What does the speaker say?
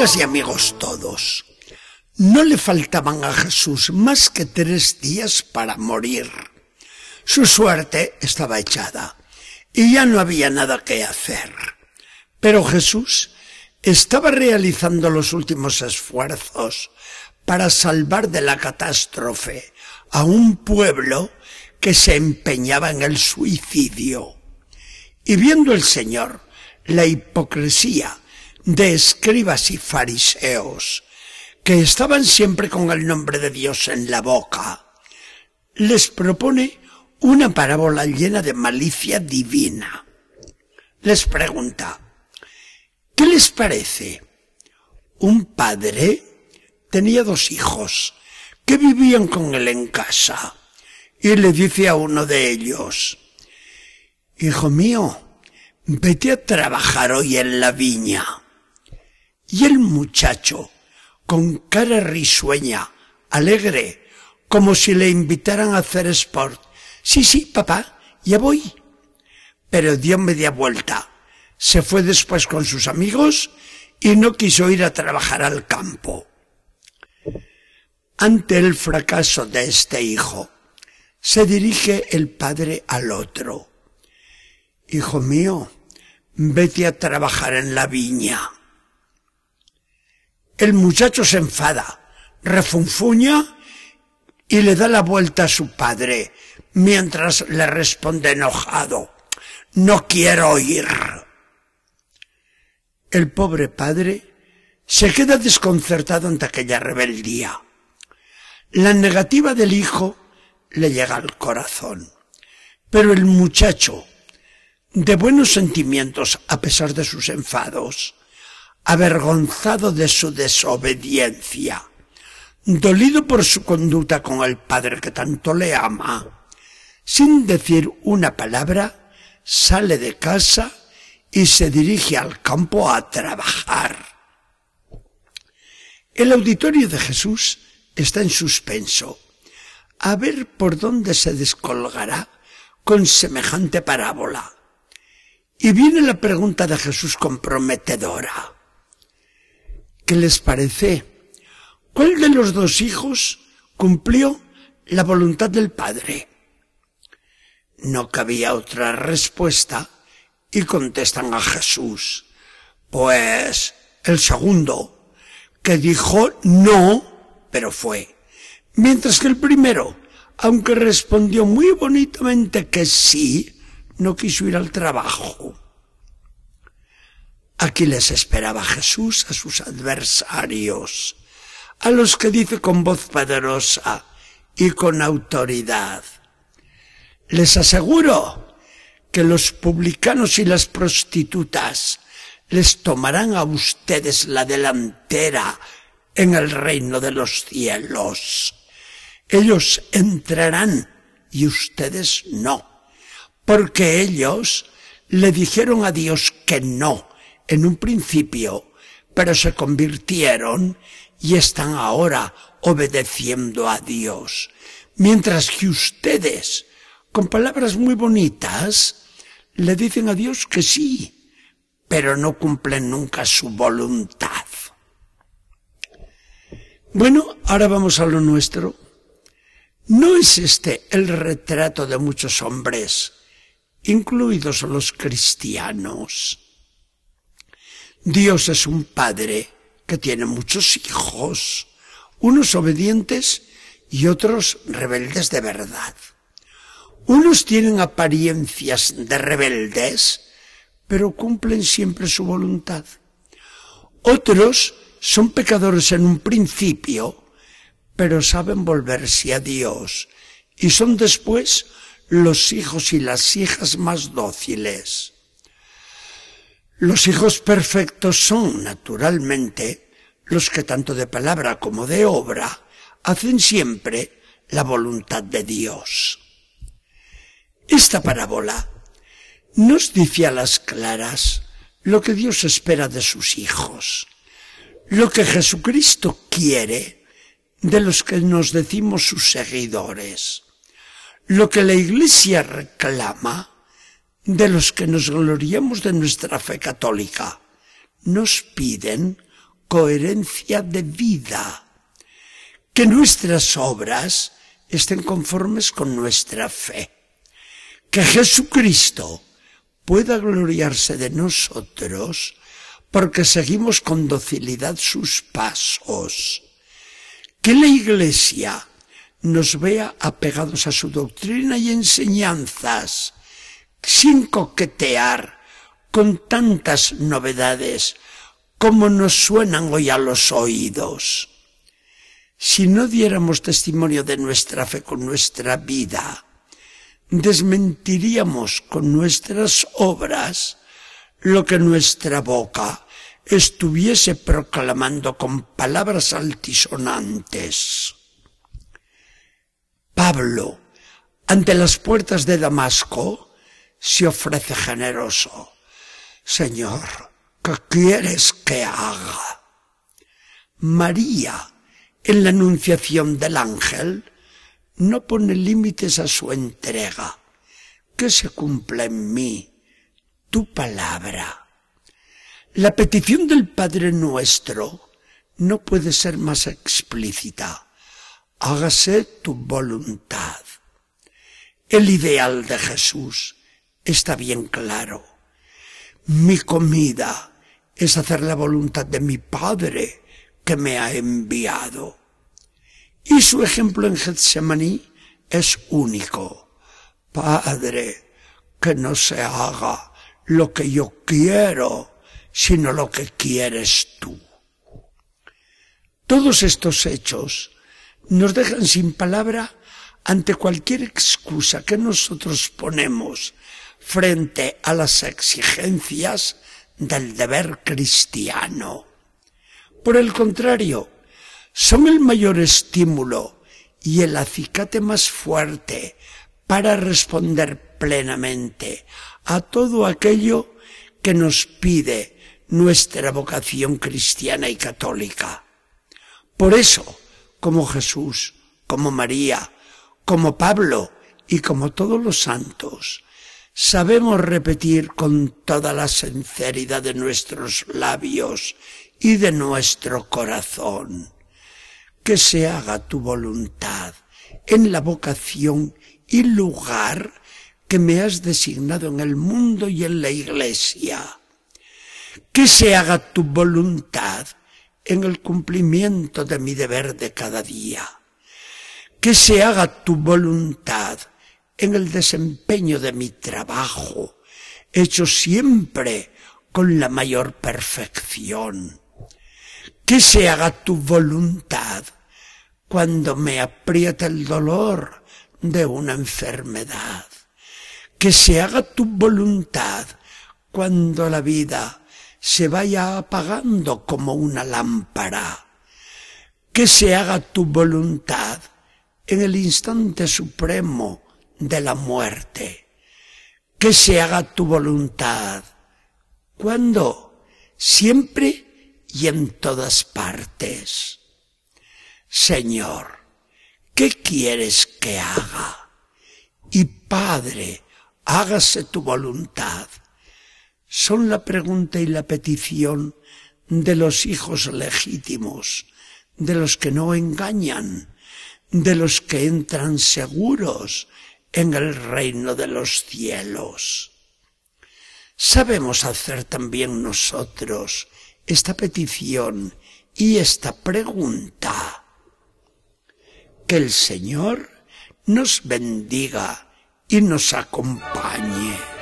Y amigos todos, no le faltaban a Jesús más que tres días para morir. Su suerte estaba echada y ya no había nada que hacer. Pero Jesús estaba realizando los últimos esfuerzos para salvar de la catástrofe a un pueblo que se empeñaba en el suicidio. Y viendo el Señor la hipocresía de escribas y fariseos, que estaban siempre con el nombre de Dios en la boca, les propone una parábola llena de malicia divina. Les pregunta, ¿qué les parece? Un padre tenía dos hijos que vivían con él en casa y le dice a uno de ellos, Hijo mío, vete a trabajar hoy en la viña. Y el muchacho, con cara risueña, alegre, como si le invitaran a hacer sport, Sí, sí, papá, ya voy. Pero dio media vuelta. Se fue después con sus amigos y no quiso ir a trabajar al campo. Ante el fracaso de este hijo, se dirige el padre al otro. Hijo mío, vete a trabajar en la viña. El muchacho se enfada, refunfuña y le da la vuelta a su padre, mientras le responde enojado, no quiero ir. El pobre padre se queda desconcertado ante aquella rebeldía. La negativa del hijo le llega al corazón. Pero el muchacho, de buenos sentimientos a pesar de sus enfados, avergonzado de su desobediencia, dolido por su conducta con el padre que tanto le ama, sin decir una palabra, sale de casa y se dirige al campo a trabajar. El auditorio de Jesús está en suspenso, a ver por dónde se descolgará con semejante parábola. Y viene la pregunta de Jesús comprometedora. ¿Qué les parece? ¿Cuál de los dos hijos cumplió la voluntad del Padre? No cabía otra respuesta y contestan a Jesús. Pues el segundo, que dijo no, pero fue. Mientras que el primero, aunque respondió muy bonitamente que sí, no quiso ir al trabajo. Aquí les esperaba Jesús a sus adversarios, a los que dice con voz poderosa y con autoridad. Les aseguro que los publicanos y las prostitutas les tomarán a ustedes la delantera en el reino de los cielos. Ellos entrarán y ustedes no, porque ellos le dijeron a Dios que no en un principio, pero se convirtieron y están ahora obedeciendo a Dios, mientras que ustedes con palabras muy bonitas, le dicen a Dios que sí, pero no cumplen nunca su voluntad. Bueno, ahora vamos a lo nuestro. ¿No es este el retrato de muchos hombres, incluidos los cristianos? Dios es un padre que tiene muchos hijos, unos obedientes y otros rebeldes de verdad. Unos tienen apariencias de rebeldes, pero cumplen siempre su voluntad. Otros son pecadores en un principio, pero saben volverse a Dios y son después los hijos y las hijas más dóciles. Los hijos perfectos son, naturalmente, los que tanto de palabra como de obra hacen siempre la voluntad de Dios. Esta parábola nos dice a las claras lo que Dios espera de sus hijos, lo que Jesucristo quiere de los que nos decimos sus seguidores, lo que la Iglesia reclama de los que nos gloriamos de nuestra fe católica. Nos piden coherencia de vida. Que nuestras obras estén conformes con nuestra fe. Que Jesucristo pueda gloriarse de nosotros porque seguimos con docilidad sus pasos. Que la Iglesia nos vea apegados a su doctrina y enseñanzas, sin coquetear con tantas novedades como nos suenan hoy a los oídos. Si no diéramos testimonio de nuestra fe con nuestra vida, desmentiríamos con nuestras obras lo que nuestra boca estuviese proclamando con palabras altisonantes. Pablo, ante las puertas de Damasco, se ofrece generoso. Señor, ¿qué quieres que haga? María, en la anunciación del ángel, no pone límites a su entrega. Que se cumpla en mí tu palabra. La petición del Padre nuestro no puede ser más explícita. Hágase tu voluntad. El ideal de Jesús está bien claro. Mi comida es hacer la voluntad de mi Padre que me ha enviado. Y su ejemplo en Getsemaní es único. Padre, que no se haga lo que yo quiero, sino lo que quieres tú. Todos estos hechos nos dejan sin palabra ante cualquier excusa que nosotros ponemos frente a las exigencias del deber cristiano. Por el contrario, son el mayor estímulo y el acicate más fuerte para responder plenamente a todo aquello que nos pide nuestra vocación cristiana y católica. Por eso, como Jesús, como María, como Pablo y como todos los santos, sabemos repetir con toda la sinceridad de nuestros labios y de nuestro corazón que se haga tu voluntad en la vocación y lugar que me has designado en el mundo y en la iglesia. Que se haga tu voluntad en el cumplimiento de mi deber de cada día. Que se haga tu voluntad en el desempeño de mi trabajo, hecho siempre con la mayor perfección. Que se haga tu voluntad cuando me aprieta el dolor de una enfermedad. Que se haga tu voluntad cuando la vida se vaya apagando como una lámpara. Que se haga tu voluntad en el instante supremo de la muerte. Que se haga tu voluntad cuando siempre y en todas partes. Señor, ¿qué quieres que haga? Y Padre, hágase tu voluntad. Son la pregunta y la petición de los hijos legítimos, de los que no engañan, de los que entran seguros en el reino de los cielos. Sabemos hacer también nosotros esta petición y esta pregunta. Que el Señor nos bendiga y nos acompañe.